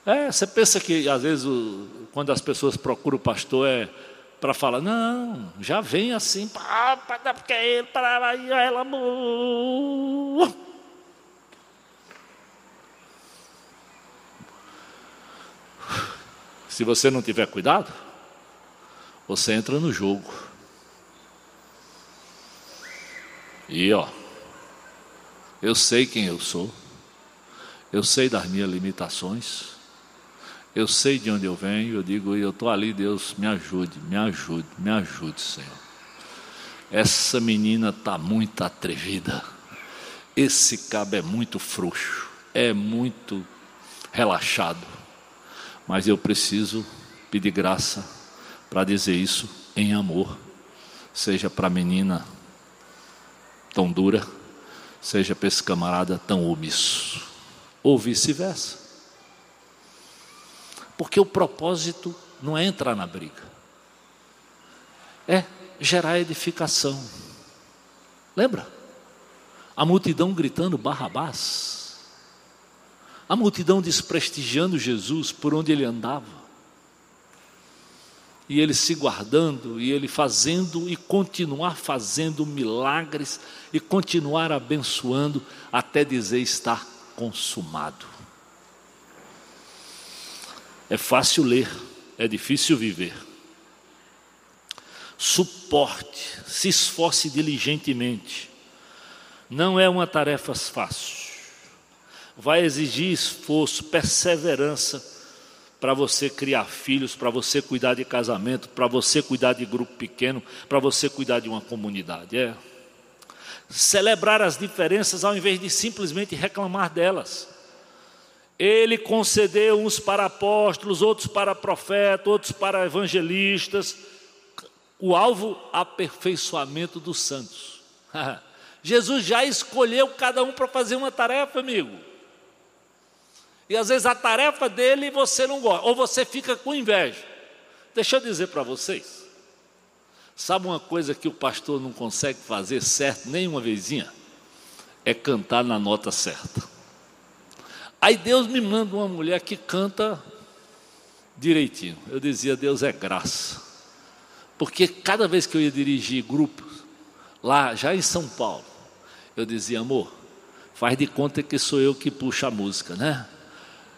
É, você pensa que às vezes o, quando as pessoas procuram o pastor é para falar, não, já vem assim, porque ele, para ela. Se você não tiver cuidado, você entra no jogo. E ó, eu sei quem eu sou, eu sei das minhas limitações, eu sei de onde eu venho, eu digo, eu estou ali, Deus, me ajude, me ajude, me ajude, Senhor. Essa menina está muito atrevida, esse cabo é muito frouxo, é muito relaxado, mas eu preciso pedir graça para dizer isso em amor, seja para a menina tão dura, seja para esse camarada tão omisso, ou vice-versa. Porque o propósito não é entrar na briga, é gerar edificação. Lembra? A multidão gritando Barrabás, a multidão desprestigiando Jesus por onde ele andava e ele se guardando, e ele fazendo e continuar fazendo milagres e continuar abençoando até dizer está consumado. É fácil ler, é difícil viver. Suporte, se esforce diligentemente. Não é uma tarefa fácil. Vai exigir esforço, perseverança para você criar filhos, para você cuidar de casamento, para você cuidar de grupo pequeno, para você cuidar de uma comunidade. É. Celebrar as diferenças ao invés de simplesmente reclamar delas. Ele concedeu uns para apóstolos, outros para profetas, outros para evangelistas. O alvo, aperfeiçoamento dos santos. Jesus já escolheu cada um para fazer uma tarefa, amigo. E às vezes a tarefa dele você não gosta, ou você fica com inveja. Deixa eu dizer para vocês. Sabe uma coisa que o pastor não consegue fazer certo nenhuma vezinha? É cantar na nota certa. Aí Deus me manda uma mulher que canta direitinho. Eu dizia, Deus é graça. Porque cada vez que eu ia dirigir grupos, lá já em São Paulo, eu dizia, amor, faz de conta que sou eu que puxo a música, né?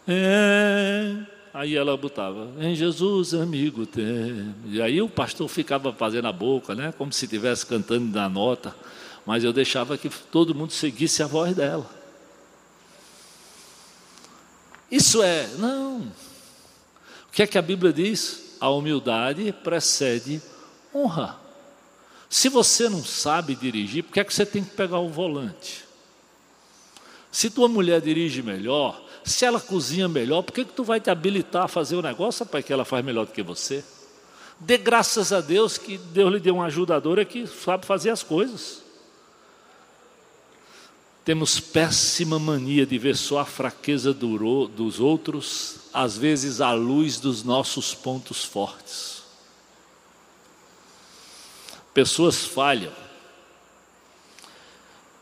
É. Aí ela botava, em Jesus, amigo tem. E aí o pastor ficava fazendo a boca, né? Como se estivesse cantando na nota. Mas eu deixava que todo mundo seguisse a voz dela. Isso é, não. O que é que a Bíblia diz? A humildade precede honra. Se você não sabe dirigir, por que é que você tem que pegar o volante? Se tua mulher dirige melhor, se ela cozinha melhor, por que, que tu vai te habilitar a fazer o negócio, para que ela faz melhor do que você? Dê graças a Deus que Deus lhe deu uma ajudadora que sabe fazer as coisas. Temos péssima mania de ver só a fraqueza dos outros, às vezes à luz dos nossos pontos fortes. Pessoas falham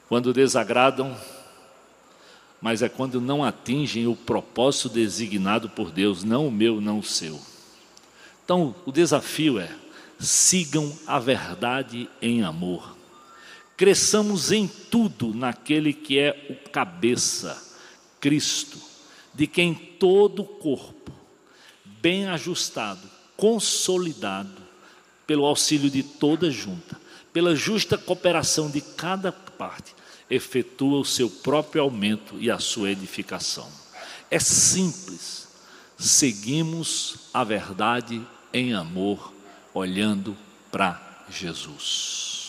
quando desagradam mas é quando não atingem o propósito designado por Deus, não o meu, não o seu. Então, o desafio é: sigam a verdade em amor. Cresçamos em tudo naquele que é o cabeça, Cristo, de quem todo o corpo, bem ajustado, consolidado, pelo auxílio de toda junta, pela justa cooperação de cada parte, efetua o seu próprio aumento e a sua edificação. É simples. Seguimos a verdade em amor, olhando para Jesus.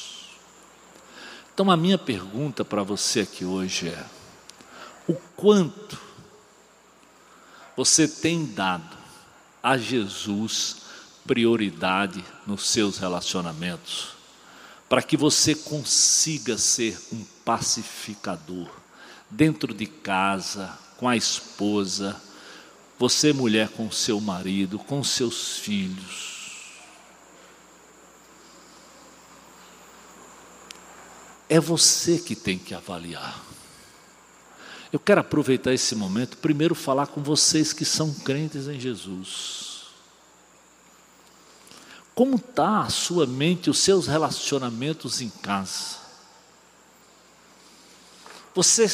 Então, a minha pergunta para você aqui hoje é: o quanto você tem dado a Jesus prioridade nos seus relacionamentos? para que você consiga ser um pacificador dentro de casa, com a esposa, você mulher com seu marido, com seus filhos. É você que tem que avaliar. Eu quero aproveitar esse momento, primeiro falar com vocês que são crentes em Jesus. Como está a sua mente, os seus relacionamentos em casa? Você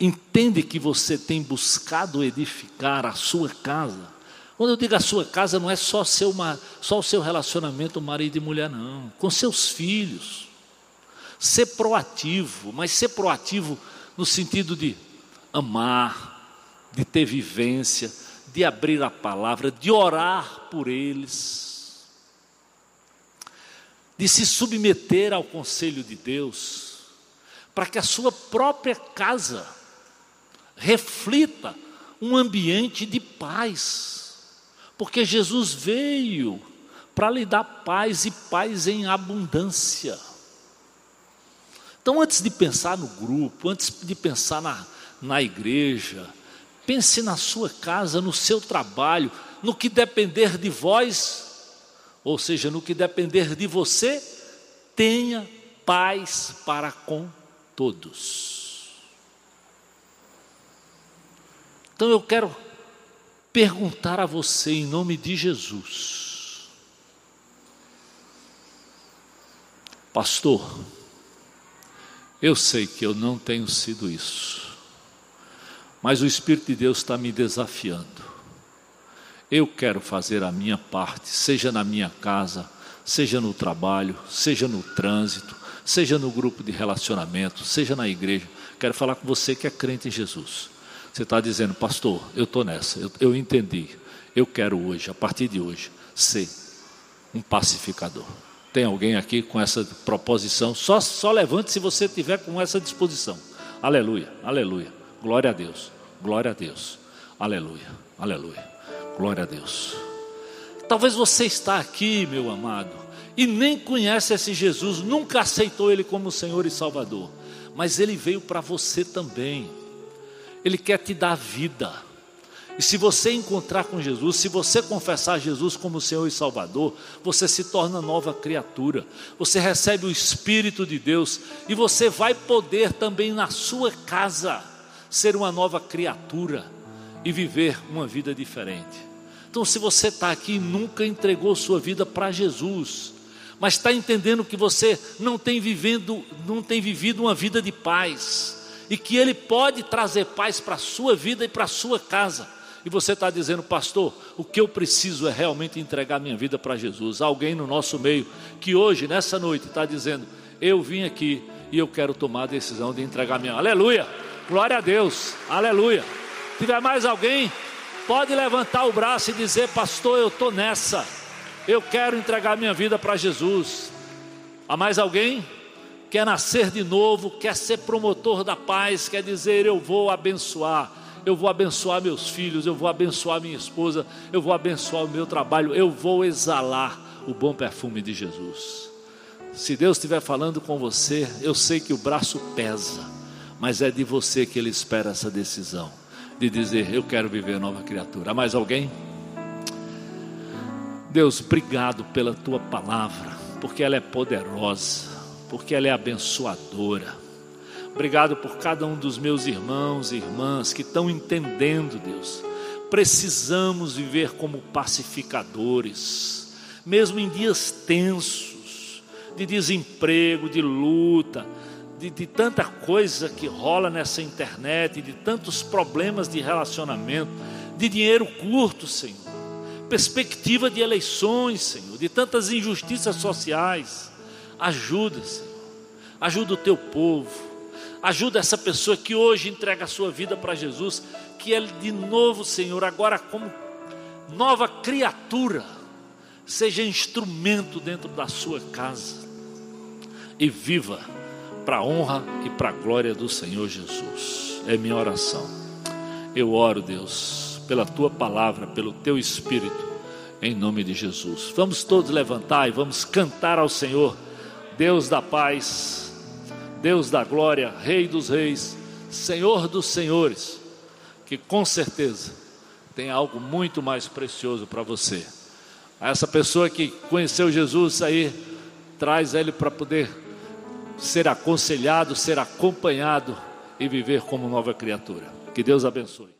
entende que você tem buscado edificar a sua casa? Quando eu digo a sua casa, não é só, seu, só o seu relacionamento marido e mulher, não. Com seus filhos. Ser proativo, mas ser proativo no sentido de amar, de ter vivência, de abrir a palavra, de orar por eles, de se submeter ao conselho de Deus, para que a sua própria casa reflita um ambiente de paz, porque Jesus veio para lhe dar paz e paz em abundância. Então, antes de pensar no grupo, antes de pensar na, na igreja, pense na sua casa, no seu trabalho, no que depender de vós, ou seja, no que depender de você, tenha paz para com todos. Então eu quero perguntar a você, em nome de Jesus, Pastor, eu sei que eu não tenho sido isso, mas o Espírito de Deus está me desafiando. Eu quero fazer a minha parte, seja na minha casa, seja no trabalho, seja no trânsito, seja no grupo de relacionamento, seja na igreja. Quero falar com você que é crente em Jesus. Você está dizendo, pastor, eu estou nessa, eu, eu entendi. Eu quero hoje, a partir de hoje, ser um pacificador. Tem alguém aqui com essa proposição? Só, só levante se você tiver com essa disposição. Aleluia, aleluia. Glória a Deus, glória a Deus. Aleluia, aleluia. Glória a Deus. Talvez você está aqui, meu amado, e nem conhece esse Jesus, nunca aceitou Ele como Senhor e Salvador, mas Ele veio para você também. Ele quer te dar vida. E se você encontrar com Jesus, se você confessar Jesus como Senhor e Salvador, você se torna nova criatura. Você recebe o Espírito de Deus e você vai poder também na sua casa ser uma nova criatura e viver uma vida diferente. Então, se você está aqui e nunca entregou sua vida para Jesus, mas está entendendo que você não tem, vivendo, não tem vivido uma vida de paz, e que Ele pode trazer paz para a sua vida e para a sua casa e você está dizendo, pastor, o que eu preciso é realmente entregar minha vida para Jesus. Alguém no nosso meio que hoje, nessa noite, está dizendo, eu vim aqui e eu quero tomar a decisão de entregar minha. Aleluia! Glória a Deus! Aleluia! Se tiver mais alguém, pode levantar o braço e dizer, pastor, eu estou nessa. Eu quero entregar minha vida para Jesus. Há mais alguém? Quer nascer de novo, quer ser promotor da paz, quer dizer, eu vou abençoar eu vou abençoar meus filhos, eu vou abençoar minha esposa, eu vou abençoar o meu trabalho, eu vou exalar o bom perfume de Jesus. Se Deus estiver falando com você, eu sei que o braço pesa, mas é de você que Ele espera essa decisão de dizer: Eu quero viver nova criatura. Há mais alguém? Deus, obrigado pela tua palavra, porque ela é poderosa, porque ela é abençoadora. Obrigado por cada um dos meus irmãos e irmãs que estão entendendo, Deus. Precisamos viver como pacificadores, mesmo em dias tensos, de desemprego, de luta, de, de, tanta coisa que rola nessa internet, de tantos problemas de relacionamento, de dinheiro curto, Senhor, perspectiva de eleições, Senhor, de tantas injustiças sociais. Ajuda, Senhor, ajuda o teu povo Ajuda essa pessoa que hoje entrega a sua vida para Jesus, que ele de novo, Senhor, agora como nova criatura, seja instrumento dentro da sua casa e viva para a honra e para a glória do Senhor Jesus. É minha oração. Eu oro, Deus, pela tua palavra, pelo teu espírito, em nome de Jesus. Vamos todos levantar e vamos cantar ao Senhor, Deus da paz Deus da glória, Rei dos reis, Senhor dos senhores, que com certeza tem algo muito mais precioso para você. Essa pessoa que conheceu Jesus aí, traz ele para poder ser aconselhado, ser acompanhado e viver como nova criatura. Que Deus abençoe.